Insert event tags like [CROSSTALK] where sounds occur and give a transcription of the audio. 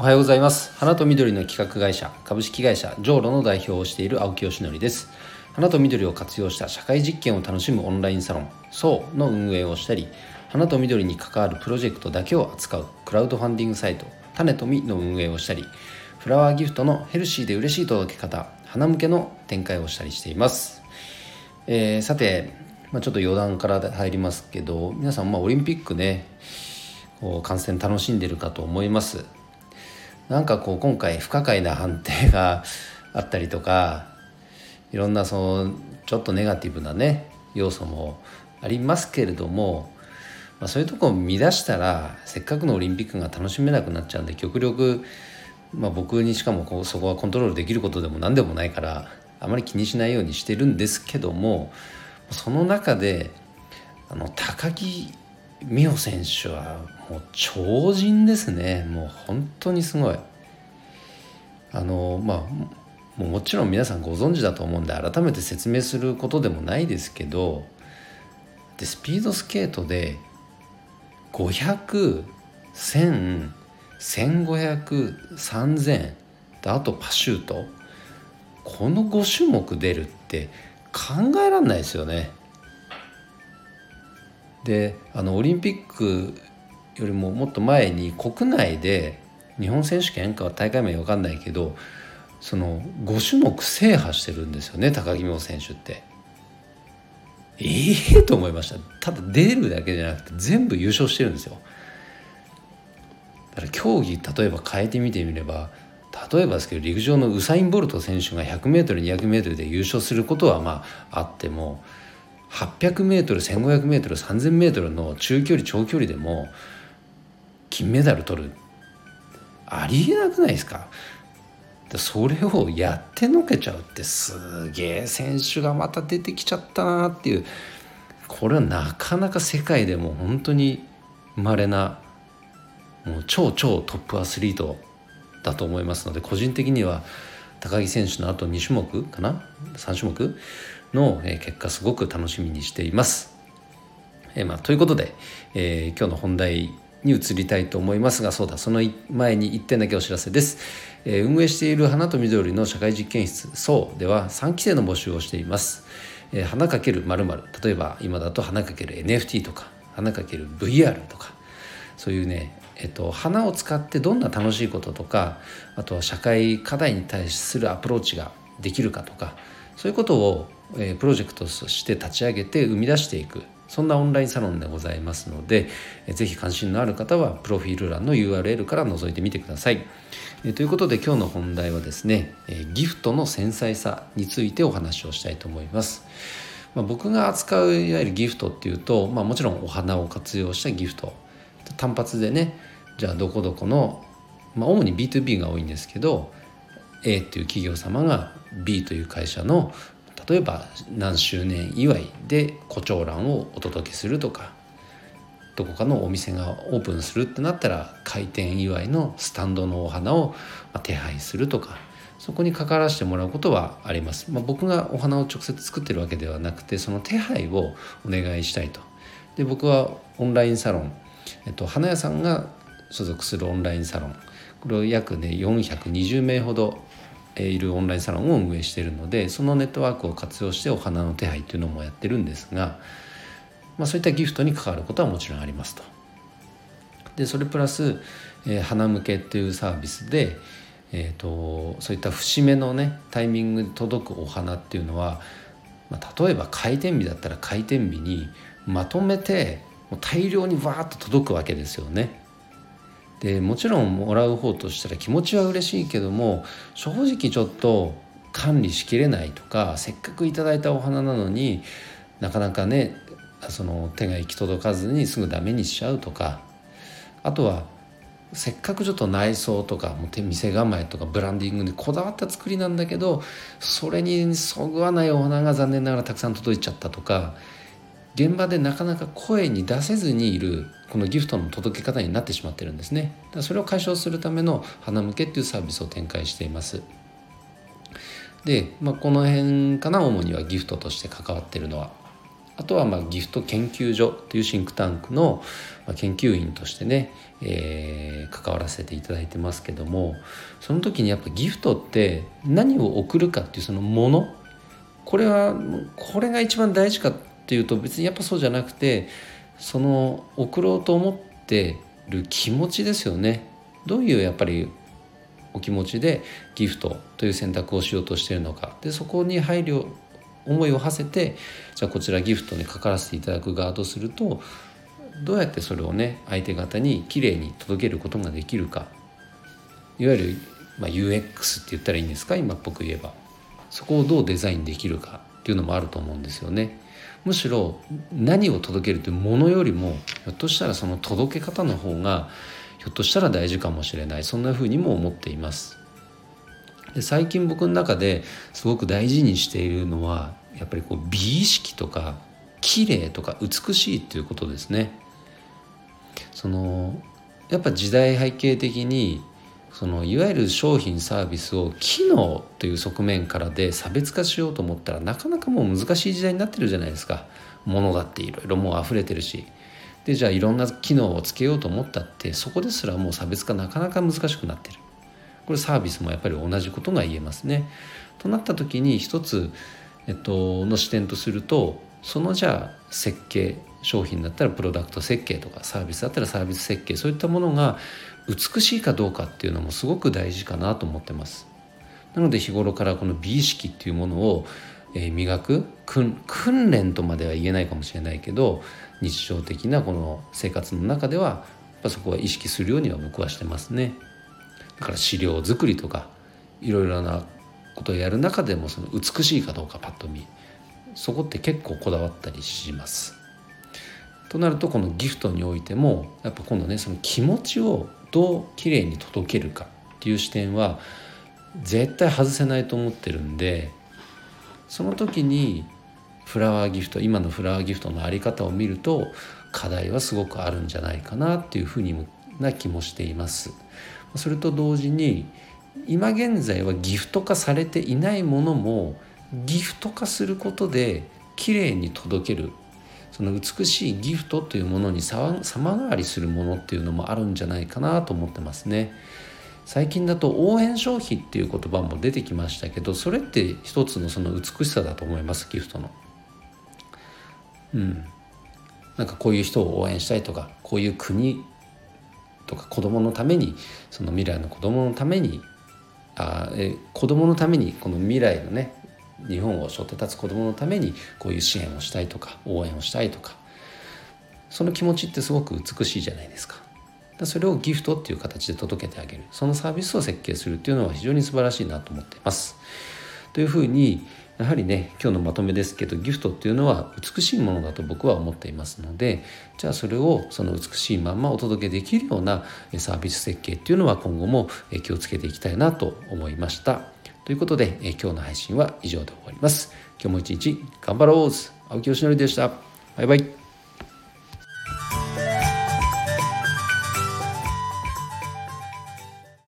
おはようございます。花と緑の企画会社株式会社ジョーロの代表をしている青木よしのりです。花と緑を活用した社会実験を楽しむオンラインサロン SO の運営をしたり花と緑に関わるプロジェクトだけを扱うクラウドファンディングサイト種とみの運営をしたりフラワーギフトのヘルシーで嬉しい届け方花向けの展開をしたりしています、えー、さて、まあ、ちょっと余談から入りますけど皆さんまあオリンピックねこう観戦楽しんでるかと思います。なんかこう今回不可解な判定が [LAUGHS] あったりとかいろんなそのちょっとネガティブなね要素もありますけれども、まあ、そういうとこを乱したらせっかくのオリンピックが楽しめなくなっちゃうんで極力、まあ、僕にしかもこうそこはコントロールできることでも何でもないからあまり気にしないようにしてるんですけどもその中であの高木美帆選手はもう超人ですね。もう本当にすごい。あのまあもちろん皆さんご存知だと思うんで改めて説明することでもないですけどでスピードスケートで500100015003000あとパシュート。この5種目出るって考えられないですよね。であのオリンピックよりももっと前に国内で日本選手権か大会名分かんないけどその5種目制覇してるんですよね高木美帆選手って。ええー、と思いましたただ出るだけじゃなくて全部優勝してるんですよだから競技例えば変えてみてみれば例えばですけど陸上のウサイン・ボルト選手が 100m200m で優勝することはまああっても 800m1500m3000m の中距離長距離でも金メダル取るありえなくないですか？それをやってのけちゃうってすげえ選手がまた出てきちゃったなっていうこれはなかなか世界でも本当にまれなもう超超トップアスリートだと思いますので個人的には高木選手のあと2種目かな？3種目の結果すごく楽しみにしています。え、まあ、ということで、えー、今日の本題に移りたいと思いますがそうだその前に1点だけお知らせです、えー、運営している花と緑の社会実験室そうでは3期生の募集をしています、えー、花かけるまる例えば今だと花かける NFT とか花かける VR とかそういうねえっと、花を使ってどんな楽しいこととかあとは社会課題に対するアプローチができるかとかそういうことをえプロジェクトとして立ち上げて生み出していく。そんなオンラインサロンでございますので、えぜひ関心のある方はプロフィール欄の URL から覗いてみてください。ということで今日の本題はですね、ギフトの繊細さについてお話をしたいと思います。まあ、僕が扱ういわゆるギフトっていうと、まあ、もちろんお花を活用したギフト単発でねじゃあどこどこの、まあ、主に B2B が多いんですけど A っていう企業様が B という会社の例えば何周年祝いで胡蝶蘭をお届けするとかどこかのお店がオープンするってなったら開店祝いのスタンドのお花を手配するとかそこに関わらせてもらうことはあります、まあ、僕がお花を直接作ってるわけではなくてその手配をお願いしたいと。で僕はオンラインサロン、えっと、花屋さんが所属するオンラインサロン。これを約ね420名ほどいるオンラインサロンを運営しているのでそのネットワークを活用してお花の手配っていうのもやってるんですが、まあ、そういったギフトに関わることはもちろんありますと。でそれプラス、えー、花向けっていうサービスで、えーと、そういった節目のねタイミングで届くお花っていうのは、まあ、例えば開店日だったら開店日にまとめてもう大量にわーっと届くわけですよね。でもちろんもらう方としたら気持ちは嬉しいけども正直ちょっと管理しきれないとかせっかくいただいたお花なのになかなかねその手が行き届かずにすぐダメにしちゃうとかあとはせっかくちょっと内装とか店構えとかブランディングにこだわった作りなんだけどそれにそぐわないお花が残念ながらたくさん届いちゃったとか現場でなかなか声に出せずにいるこのギフトの届け方になってしまってるんですね。だそれを解消するための花向けっていうサービスを展開しています。で、まあ、この辺かな主にはギフトとして関わってるのは。あとはまあギフト研究所というシンクタンクの研究員としてね、えー、関わらせていただいてますけどもその時にやっぱギフトって何を送るかっていうそのものこれはこれが一番大事かっていうと別にやっぱそうじゃなくてその送ろうと思ってる気持ちですよね。どういうやっぱりお気持ちでギフトという選択をしようとしているのか。でそこに配慮思いを馳せてじゃあこちらギフトにかからせていただく側とするとどうやってそれをね相手方にきれいに届けることができるか。いわゆる、まあ、UX って言ったらいいんですか？今っぽく言えば。そこをどうデザインできるかっていうのもあると思うんですよね。むしろ何を届けるというものよりもひょっとしたらその届け方の方がひょっとしたら大事かもしれないそんなふうにも思っています。で最近僕の中ですごく大事にしているのはやっぱりこう美意識とか綺麗とか美しいっていうことですね。そのやっぱ時代背景的にそのいわゆる商品サービスを機能という側面からで差別化しようと思ったらなかなかもう難しい時代になってるじゃないですか。ものだっていろいろもう溢れてるし。でじゃあいろんな機能をつけようと思ったってそこですらもう差別化なかなか難しくなってる。これサービスもやっぱり同じことが言えますね。となった時に一つ、えっと、の視点とするとそのじゃあ設計商品だったらプロダクト設計とかサービスだったらサービス設計そういったものが美しいかどうかっていうのもすごく大事かなと思ってます。なので日頃からこの美意識っていうものを磨く訓練とまでは言えないかもしれないけど日常的なこの生活の中ではそこは意識するようには僕はしてますね。だから資料作りとかいろいろなことをやる中でもその美しいかどうかパッと見。そこって結構こだわったりします。となるとこのギフトにおいてもやっぱ今度ねその気持ちをどうきれいに届けるかっていう視点は絶対外せないと思ってるんでその時にフラワーギフト今のフラワーギフトの在り方を見ると課題はすごくあるんじゃないかなっていうふうにな気もしています。それと同時に今現在はギフト化されていないものもギフト化することできれいに届けるその美しいギフトというものに様変わりするものっていうのもあるんじゃないかなと思ってますね。最近だと応援消費っていう言葉も出てきましたけどそれって一つのその美しさだと思いますギフトの。うん。なんかこういう人を応援したいとかこういう国とか子供のためにその未来の子供のためにあえ子供のためにこの未来のね日本を背負って立つ子どものためにこういう支援をしたいとか応援をしたいとかその気持ちってすごく美しいじゃないですか。それをギフトっていう形で届けてあげるそのサービスを設計するっていうのは非常に素晴らしいなと思っています。というふうにやはりね今日のまとめですけどギフトっていうのは美しいものだと僕は思っていますのでじゃあそれをその美しいまんまお届けできるようなサービス設計っていうのは今後も気をつけていきたいなと思いました。ということで、え今日の配信は以上で終わります。今日も一日頑張ろう青木よしのりでした。バイバイ。